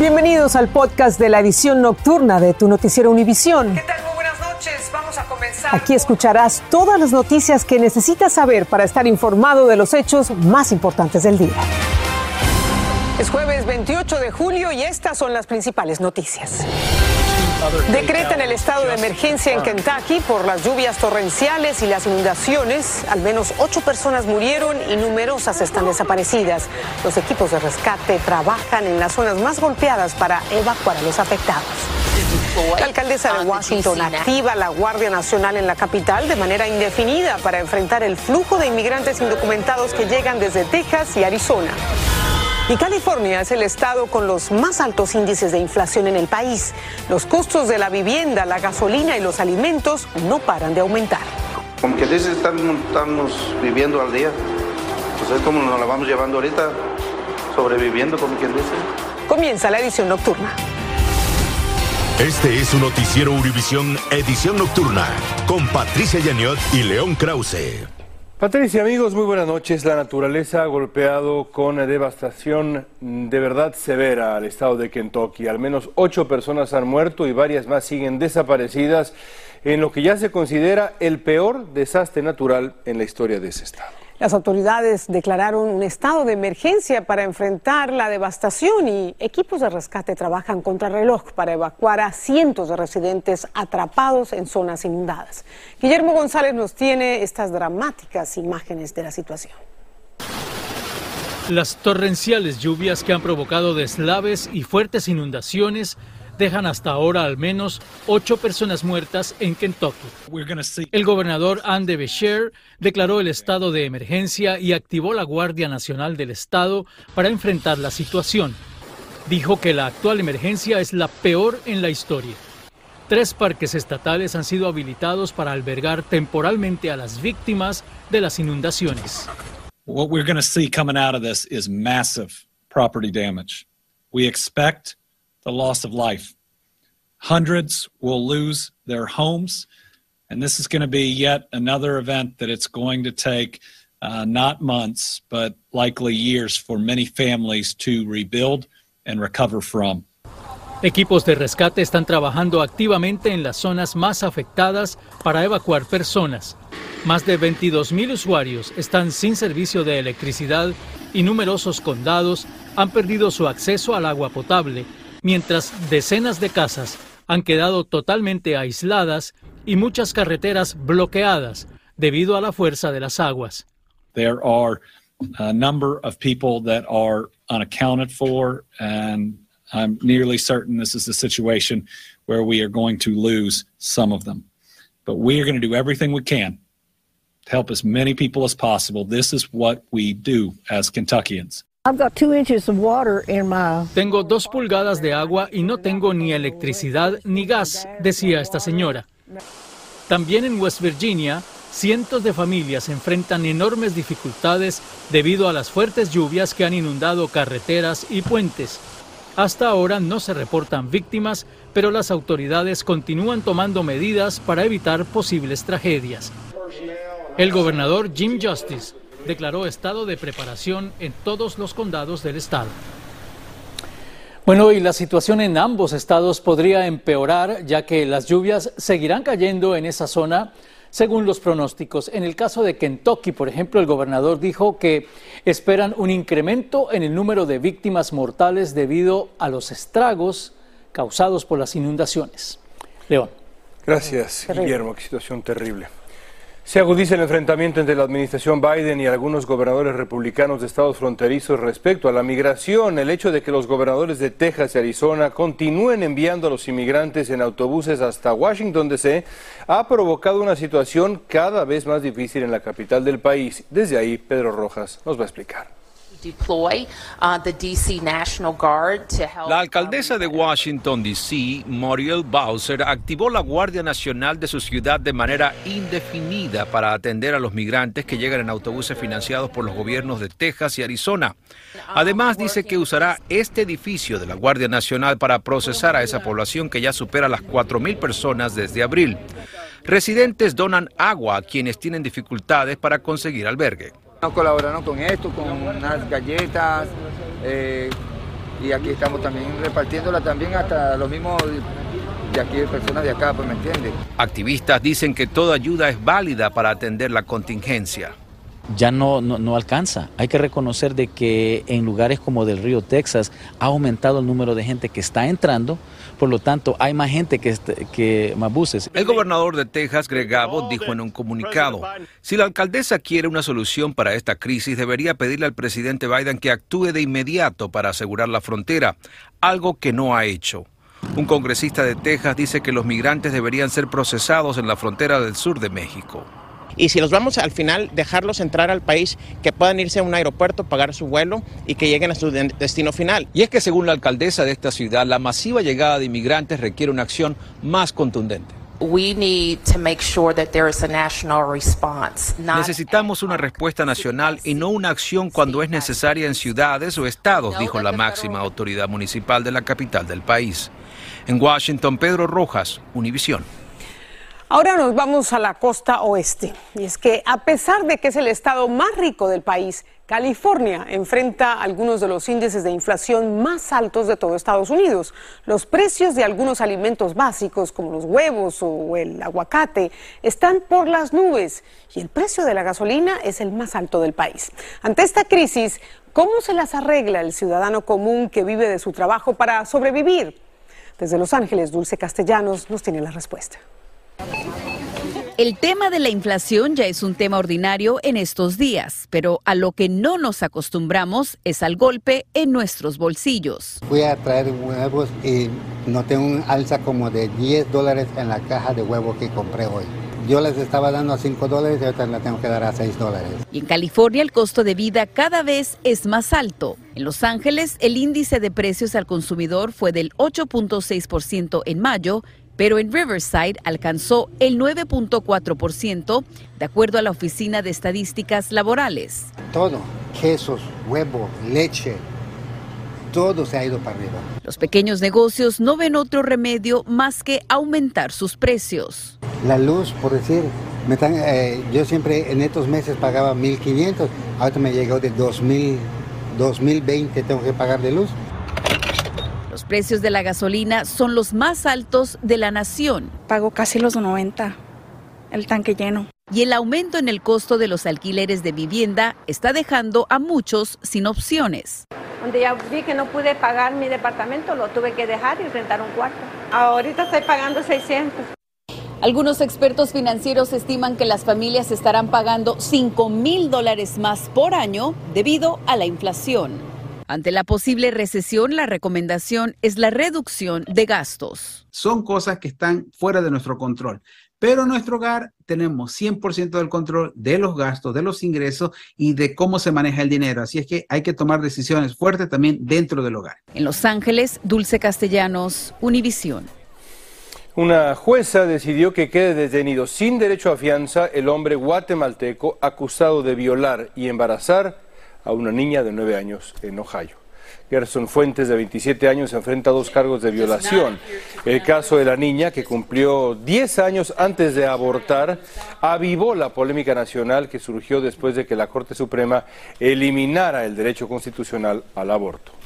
Bienvenidos al podcast de la edición nocturna de tu noticiero Univisión. ¿Qué tal? Muy buenas noches. Vamos a comenzar. Aquí escucharás todas las noticias que necesitas saber para estar informado de los hechos más importantes del día. Es jueves 28 de julio y estas son las principales noticias. Decretan el estado de emergencia en Kentucky por las lluvias torrenciales y las inundaciones. Al menos ocho personas murieron y numerosas están desaparecidas. Los equipos de rescate trabajan en las zonas más golpeadas para evacuar a los afectados. La alcaldesa de Washington activa la Guardia Nacional en la capital de manera indefinida para enfrentar el flujo de inmigrantes indocumentados que llegan desde Texas y Arizona. Y California es el estado con los más altos índices de inflación en el país. Los costos de la vivienda, la gasolina y los alimentos no paran de aumentar. Como que dice, estamos, estamos viviendo al día. Pues es como nos la vamos llevando ahorita, sobreviviendo, como quien dice. Comienza la edición nocturna. Este es su noticiero Univisión Edición Nocturna con Patricia Yaniot y León Krause. Patricia, amigos, muy buenas noches. La naturaleza ha golpeado con devastación de verdad severa al estado de Kentucky. Al menos ocho personas han muerto y varias más siguen desaparecidas en lo que ya se considera el peor desastre natural en la historia de ese estado. Las autoridades declararon un estado de emergencia para enfrentar la devastación y equipos de rescate trabajan contra reloj para evacuar a cientos de residentes atrapados en zonas inundadas. Guillermo González nos tiene estas dramáticas imágenes de la situación. Las torrenciales lluvias que han provocado deslaves y fuertes inundaciones dejan hasta ahora al menos ocho personas muertas en Kentucky. El gobernador Andy Beshear declaró el estado de emergencia y activó la Guardia Nacional del Estado para enfrentar la situación. Dijo que la actual emergencia es la peor en la historia. Tres parques estatales han sido habilitados para albergar temporalmente a las víctimas de las inundaciones. What we're going to see coming out of this is massive property damage. We expect the loss of life. Hundreds will lose their homes, and this is going to be yet another event that it's going to take uh, not months, but likely years for many families to rebuild and recover from. Equipos de rescate están trabajando activamente en las zonas más afectadas para evacuar personas. Más de 22.000 usuarios están sin servicio de electricidad y numerosos condados han perdido su acceso al agua potable mientras decenas de casas han quedado totalmente aisladas y muchas carreteras bloqueadas debido a la fuerza de las aguas. There are a number of people that are unaccounted for, and I'm nearly certain this is a situation where we are going to lose some of them. But we are going to do everything we can to help as many people as possible. This is what we do as Kentuckians. Tengo dos pulgadas de agua y no tengo ni electricidad ni gas, decía esta señora. También en West Virginia, cientos de familias enfrentan enormes dificultades debido a las fuertes lluvias que han inundado carreteras y puentes. Hasta ahora no se reportan víctimas, pero las autoridades continúan tomando medidas para evitar posibles tragedias. El gobernador Jim Justice declaró estado de preparación en todos los condados del estado. Bueno, y la situación en ambos estados podría empeorar ya que las lluvias seguirán cayendo en esa zona según los pronósticos. En el caso de Kentucky, por ejemplo, el gobernador dijo que esperan un incremento en el número de víctimas mortales debido a los estragos causados por las inundaciones. León. Gracias, Guillermo. Qué situación terrible. Se agudiza el enfrentamiento entre la administración Biden y algunos gobernadores republicanos de estados fronterizos respecto a la migración. El hecho de que los gobernadores de Texas y Arizona continúen enviando a los inmigrantes en autobuses hasta Washington, D.C., ha provocado una situación cada vez más difícil en la capital del país. Desde ahí, Pedro Rojas nos va a explicar. La alcaldesa de Washington, D.C., Muriel Bowser, activó la Guardia Nacional de su ciudad de manera indefinida para atender a los migrantes que llegan en autobuses financiados por los gobiernos de Texas y Arizona. Además, dice que usará este edificio de la Guardia Nacional para procesar a esa población que ya supera las 4.000 personas desde abril. Residentes donan agua a quienes tienen dificultades para conseguir albergue. Colaborando con esto, con unas galletas, eh, y aquí estamos también repartiéndola también hasta los mismos de aquí, personas de acá, pues me entienden. Activistas dicen que toda ayuda es válida para atender la contingencia ya no, no, alcanza. Hay que reconocer de que en lugares como del río Texas ha aumentado el número de gente que está entrando, por lo tanto hay más gente que, que más buses. El gobernador de Texas, Greg Abbott, dijo en un comunicado, si la alcaldesa quiere una solución para esta crisis, debería pedirle al presidente Biden que actúe de inmediato para asegurar la frontera, algo que no ha hecho. Un congresista de Texas dice que los migrantes deberían ser procesados en la frontera del sur de México. Y si los vamos al final dejarlos entrar al país, que puedan irse a un aeropuerto, pagar su vuelo y que lleguen a su destino final. Y es que según la alcaldesa de esta ciudad, la masiva llegada de inmigrantes requiere una acción más contundente. Necesitamos una respuesta nacional y no una acción cuando es necesaria en ciudades o estados, dijo la máxima autoridad municipal de la capital del país. En Washington, Pedro Rojas, Univisión. Ahora nos vamos a la costa oeste. Y es que a pesar de que es el estado más rico del país, California enfrenta algunos de los índices de inflación más altos de todo Estados Unidos. Los precios de algunos alimentos básicos como los huevos o el aguacate están por las nubes y el precio de la gasolina es el más alto del país. Ante esta crisis, ¿cómo se las arregla el ciudadano común que vive de su trabajo para sobrevivir? Desde Los Ángeles, Dulce Castellanos nos tiene la respuesta. El tema de la inflación ya es un tema ordinario en estos días, pero a lo que no nos acostumbramos es al golpe en nuestros bolsillos. Fui a traer huevos y noté un alza como de 10 dólares en la caja de huevos que compré hoy. Yo les estaba dando a 5 dólares y ahorita la tengo que dar a 6 dólares. Y en California el costo de vida cada vez es más alto. En Los Ángeles el índice de precios al consumidor fue del 8.6% en mayo pero en Riverside alcanzó el 9.4%, de acuerdo a la Oficina de Estadísticas Laborales. Todo, quesos, huevo, leche, todo se ha ido para arriba. Los pequeños negocios no ven otro remedio más que aumentar sus precios. La luz, por decir, eh, yo siempre en estos meses pagaba 1.500, ahora me llegó de 2.000, 2.020 tengo que pagar de luz. Los precios de la gasolina son los más altos de la nación. Pago casi los 90 el tanque lleno. Y el aumento en el costo de los alquileres de vivienda está dejando a muchos sin opciones. Donde ya vi que no pude pagar mi departamento, lo tuve que dejar y rentar un cuarto. Ahorita estoy pagando 600. Algunos expertos financieros estiman que las familias estarán pagando 5 mil dólares más por año debido a la inflación. Ante la posible recesión, la recomendación es la reducción de gastos. Son cosas que están fuera de nuestro control, pero en nuestro hogar tenemos 100% del control de los gastos, de los ingresos y de cómo se maneja el dinero. Así es que hay que tomar decisiones fuertes también dentro del hogar. En Los Ángeles, Dulce Castellanos, Univisión. Una jueza decidió que quede detenido sin derecho a fianza el hombre guatemalteco acusado de violar y embarazar a una niña de 9 años en Ohio. Gerson Fuentes, de 27 años, se enfrenta a dos cargos de violación. El caso de la niña, que cumplió 10 años antes de abortar, avivó la polémica nacional que surgió después de que la Corte Suprema eliminara el derecho constitucional al aborto.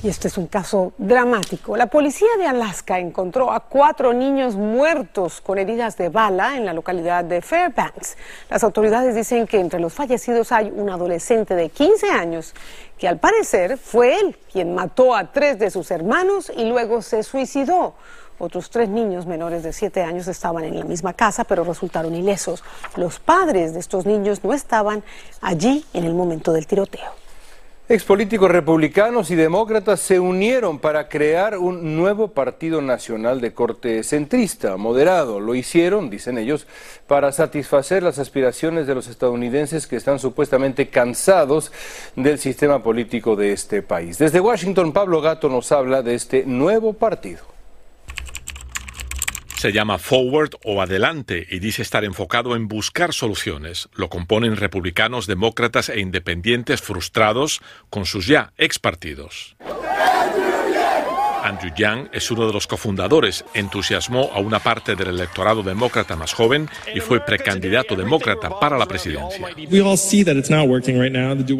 Y este es un caso dramático. La policía de Alaska encontró a cuatro niños muertos con heridas de bala en la localidad de Fairbanks. Las autoridades dicen que entre los fallecidos hay un adolescente de 15 años que al parecer fue él quien mató a tres de sus hermanos y luego se suicidó. Otros tres niños menores de 7 años estaban en la misma casa, pero resultaron ilesos. Los padres de estos niños no estaban allí en el momento del tiroteo. Expolíticos republicanos y demócratas se unieron para crear un nuevo partido nacional de corte centrista, moderado. Lo hicieron, dicen ellos, para satisfacer las aspiraciones de los estadounidenses que están supuestamente cansados del sistema político de este país. Desde Washington, Pablo Gato nos habla de este nuevo partido se llama Forward o Adelante y dice estar enfocado en buscar soluciones. Lo componen republicanos, demócratas e independientes frustrados con sus ya ex partidos. Andrew Yang es uno de los cofundadores, entusiasmó a una parte del electorado demócrata más joven y fue precandidato demócrata para la presidencia.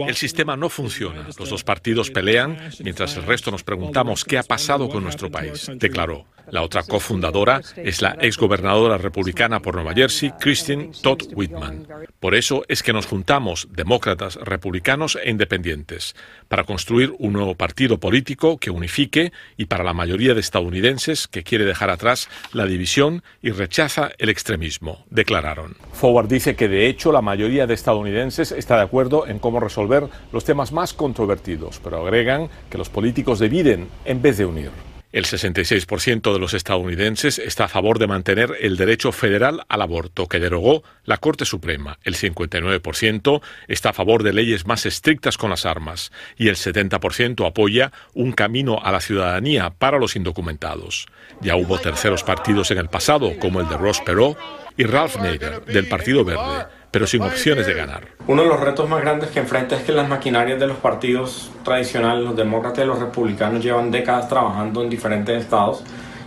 El sistema no funciona, los dos partidos pelean mientras el resto nos preguntamos qué ha pasado con nuestro país, declaró. La otra cofundadora es la exgobernadora republicana por Nueva Jersey, Christine Todd Whitman. Por eso es que nos juntamos, demócratas, republicanos e independientes, para construir un nuevo partido político que unifique y para la mayoría de estadounidenses que quiere dejar atrás la división y rechaza el extremismo, declararon. Forward dice que de hecho la mayoría de estadounidenses está de acuerdo en cómo resolver los temas más controvertidos, pero agregan que los políticos dividen en vez de unir. El 66% de los estadounidenses está a favor de mantener el derecho federal al aborto que derogó la Corte Suprema. El 59% está a favor de leyes más estrictas con las armas y el 70% apoya un camino a la ciudadanía para los indocumentados. Ya hubo terceros partidos en el pasado, como el de Ross Perot y Ralph Nader, del Partido Verde pero sin opciones de ganar. Uno de los retos más grandes que enfrenta es que las maquinarias de los partidos tradicionales, los demócratas y los republicanos, llevan décadas trabajando en diferentes estados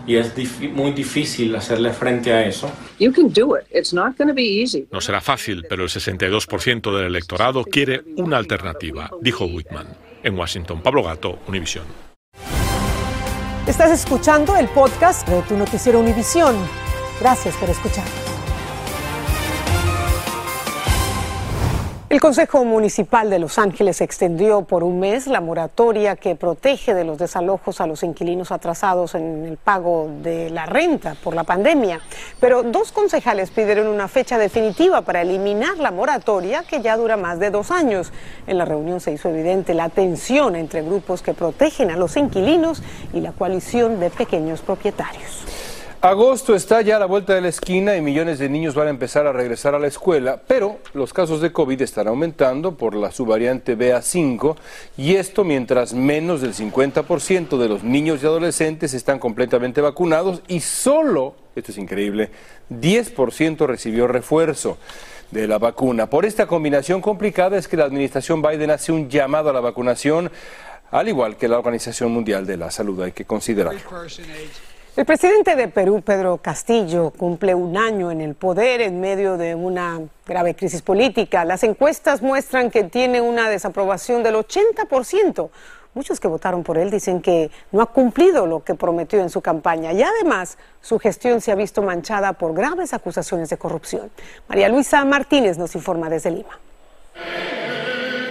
y es muy difícil hacerle frente a eso. No será fácil, pero el 62% del electorado quiere una alternativa, dijo Whitman. En Washington, Pablo Gato, Univisión. Estás escuchando el podcast de tu noticiero Univisión. Gracias por escuchar. El Consejo Municipal de Los Ángeles extendió por un mes la moratoria que protege de los desalojos a los inquilinos atrasados en el pago de la renta por la pandemia. Pero dos concejales pidieron una fecha definitiva para eliminar la moratoria que ya dura más de dos años. En la reunión se hizo evidente la tensión entre grupos que protegen a los inquilinos y la coalición de pequeños propietarios. Agosto está ya a la vuelta de la esquina y millones de niños van a empezar a regresar a la escuela, pero los casos de COVID están aumentando por la subvariante BA5 y esto mientras menos del 50% de los niños y adolescentes están completamente vacunados y solo, esto es increíble, 10% recibió refuerzo de la vacuna. Por esta combinación complicada es que la administración Biden hace un llamado a la vacunación, al igual que la Organización Mundial de la Salud, hay que considerarlo. El presidente de Perú, Pedro Castillo, cumple un año en el poder en medio de una grave crisis política. Las encuestas muestran que tiene una desaprobación del 80%. Muchos que votaron por él dicen que no ha cumplido lo que prometió en su campaña y además su gestión se ha visto manchada por graves acusaciones de corrupción. María Luisa Martínez nos informa desde Lima.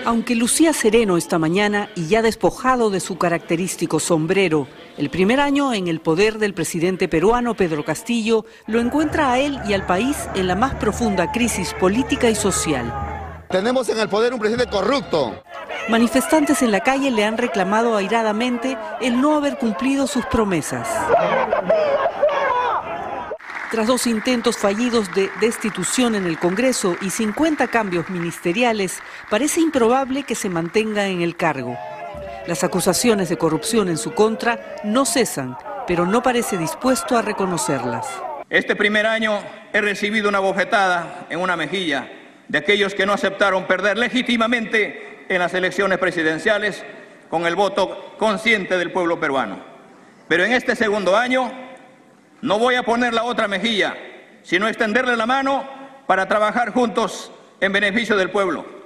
Aunque lucía sereno esta mañana y ya despojado de su característico sombrero, el primer año en el poder del presidente peruano Pedro Castillo lo encuentra a él y al país en la más profunda crisis política y social. Tenemos en el poder un presidente corrupto. Manifestantes en la calle le han reclamado airadamente el no haber cumplido sus promesas. Tras dos intentos fallidos de destitución en el Congreso y 50 cambios ministeriales, parece improbable que se mantenga en el cargo. Las acusaciones de corrupción en su contra no cesan, pero no parece dispuesto a reconocerlas. Este primer año he recibido una bofetada en una mejilla de aquellos que no aceptaron perder legítimamente en las elecciones presidenciales con el voto consciente del pueblo peruano. Pero en este segundo año no voy a poner la otra mejilla, sino extenderle la mano para trabajar juntos en beneficio del pueblo.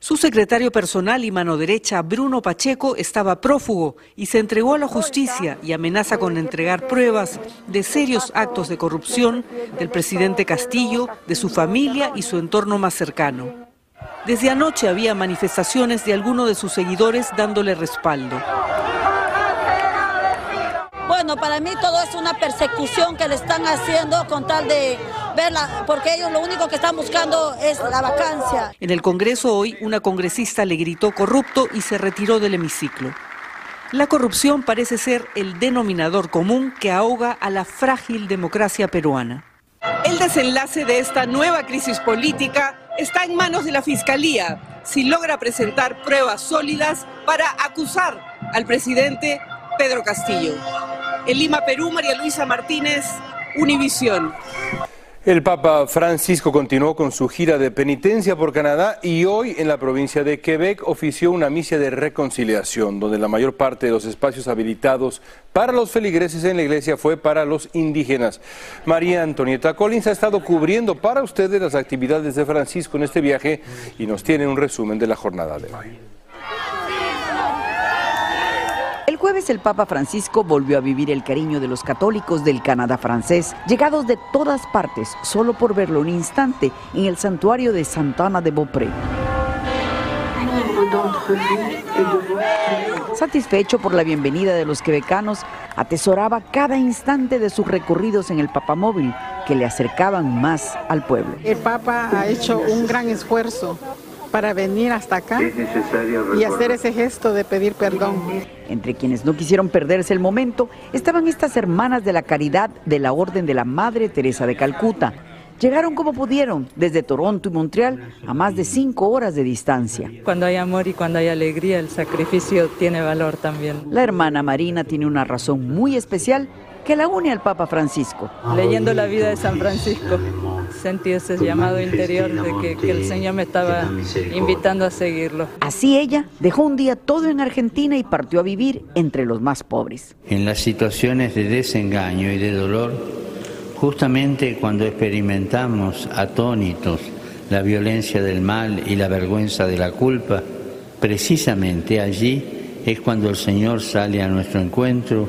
Su secretario personal y mano derecha, Bruno Pacheco, estaba prófugo y se entregó a la justicia y amenaza con entregar pruebas de serios actos de corrupción del presidente Castillo, de su familia y su entorno más cercano. Desde anoche había manifestaciones de algunos de sus seguidores dándole respaldo. Bueno, para mí todo es una persecución que le están haciendo con tal de verla, porque ellos lo único que están buscando es la vacancia. En el Congreso hoy una congresista le gritó corrupto y se retiró del hemiciclo. La corrupción parece ser el denominador común que ahoga a la frágil democracia peruana. El desenlace de esta nueva crisis política está en manos de la Fiscalía, si logra presentar pruebas sólidas para acusar al presidente Pedro Castillo. En Lima, Perú, María Luisa Martínez, Univisión. El Papa Francisco continuó con su gira de penitencia por Canadá y hoy en la provincia de Quebec ofició una misa de reconciliación, donde la mayor parte de los espacios habilitados para los feligreses en la iglesia fue para los indígenas. María Antonieta Collins ha estado cubriendo para ustedes las actividades de Francisco en este viaje y nos tiene un resumen de la jornada de hoy. El jueves el Papa Francisco volvió a vivir el cariño de los católicos del Canadá francés, llegados de todas partes solo por verlo un instante en el santuario de Santana de Beaupré. Satisfecho por la bienvenida de los quebecanos, atesoraba cada instante de sus recorridos en el papamóvil que le acercaban más al pueblo. El Papa ha hecho un gran esfuerzo para venir hasta acá y hacer ese gesto de pedir perdón. Entre quienes no quisieron perderse el momento estaban estas hermanas de la caridad de la Orden de la Madre Teresa de Calcuta. Llegaron como pudieron, desde Toronto y Montreal, a más de cinco horas de distancia. Cuando hay amor y cuando hay alegría, el sacrificio tiene valor también. La hermana Marina tiene una razón muy especial que la une al Papa Francisco. Leyendo la vida de San Francisco, sentí ese llamado interior de que, el Señor me estaba invitando a seguirlo. Así ella dejó un día todo en Argentina y partió a vivir entre los más pobres. En las situaciones de desengaño y de dolor, justamente cuando experimentamos atónitos la violencia del mal y la vergüenza de la culpa, precisamente allí es cuando el Señor sale a nuestro encuentro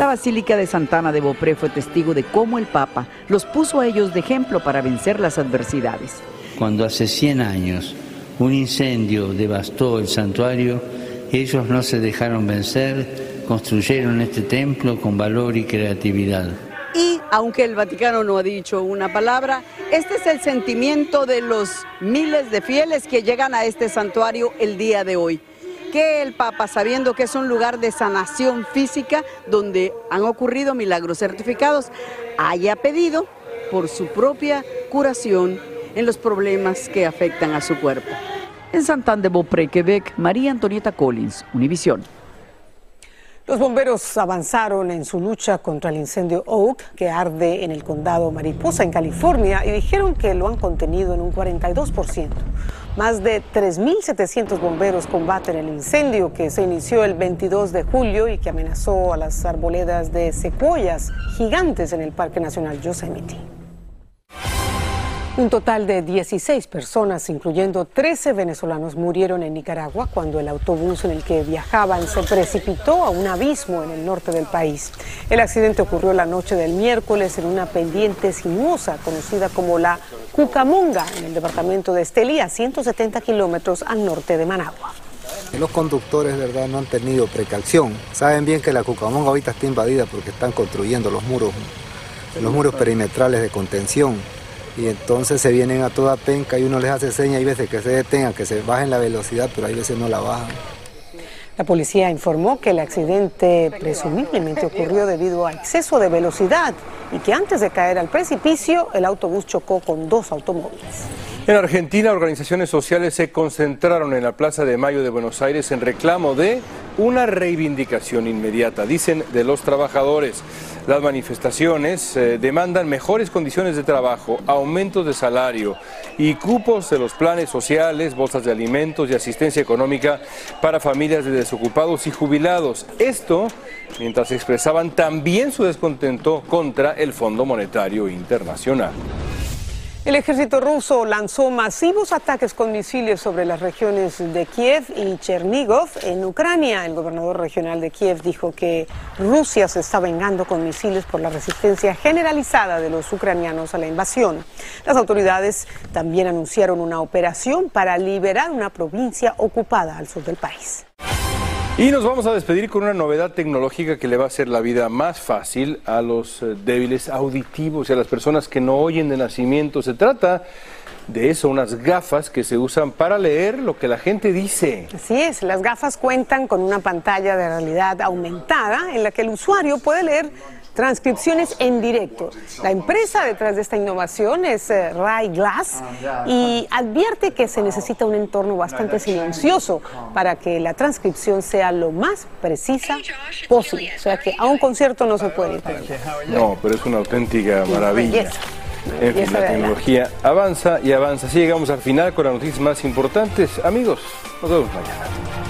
la Basílica de Santana de Beaupré fue testigo de cómo el Papa los puso a ellos de ejemplo para vencer las adversidades. Cuando hace 100 años un incendio devastó el santuario, ellos no se dejaron vencer, construyeron este templo con valor y creatividad. Y aunque el Vaticano no ha dicho una palabra, este es el sentimiento de los miles de fieles que llegan a este santuario el día de hoy que el Papa, sabiendo que es un lugar de sanación física donde han ocurrido milagros certificados, haya pedido por su propia curación en los problemas que afectan a su cuerpo. En Santander de Beaupré, Quebec, María Antonieta Collins, Univisión. Los bomberos avanzaron en su lucha contra el incendio Oak, que arde en el condado Mariposa, en California, y dijeron que lo han contenido en un 42%. Más de 3.700 bomberos combaten el incendio que se inició el 22 de julio y que amenazó a las arboledas de secuoyas gigantes en el Parque Nacional Yosemite. Un total de 16 personas, incluyendo 13 venezolanos, murieron en Nicaragua cuando el autobús en el que viajaban se precipitó a un abismo en el norte del país. El accidente ocurrió la noche del miércoles en una pendiente sinuosa conocida como la Cucamonga, en el departamento de Estelí, a 170 kilómetros al norte de Managua. Los conductores, verdad, no han tenido precaución. Saben bien que la Cucamonga ahorita está invadida porque están construyendo los muros, los muros perimetrales de contención y entonces se vienen a toda penca y uno les hace señas, hay veces que se detengan, que se bajen la velocidad, pero hay veces no la bajan. La policía informó que el accidente presumiblemente ocurrió debido a exceso de velocidad y que antes de caer al precipicio el autobús chocó con dos automóviles. En Argentina, organizaciones sociales se concentraron en la Plaza de Mayo de Buenos Aires en reclamo de una reivindicación inmediata, dicen, de los trabajadores. Las manifestaciones eh, demandan mejores condiciones de trabajo, aumentos de salario y cupos de los planes sociales, bolsas de alimentos y asistencia económica para familias de desocupados y jubilados. Esto mientras expresaban también su descontento contra el Fondo Monetario Internacional. El ejército ruso lanzó masivos ataques con misiles sobre las regiones de Kiev y Chernigov en Ucrania. El gobernador regional de Kiev dijo que Rusia se está vengando con misiles por la resistencia generalizada de los ucranianos a la invasión. Las autoridades también anunciaron una operación para liberar una provincia ocupada al sur del país. Y nos vamos a despedir con una novedad tecnológica que le va a hacer la vida más fácil a los eh, débiles auditivos y a las personas que no oyen de nacimiento. Se trata de eso, unas gafas que se usan para leer lo que la gente dice. Así es, las gafas cuentan con una pantalla de realidad aumentada en la que el usuario puede leer transcripciones en directo. La empresa detrás de esta innovación es eh, Ray Glass y advierte que se necesita un entorno bastante silencioso para que la transcripción sea lo más precisa posible. O sea que a un concierto no se puede ir. No, pero es una auténtica maravilla. En fin, la tecnología avanza y avanza. Así llegamos al final con las noticias más importantes. Amigos, nos vemos mañana.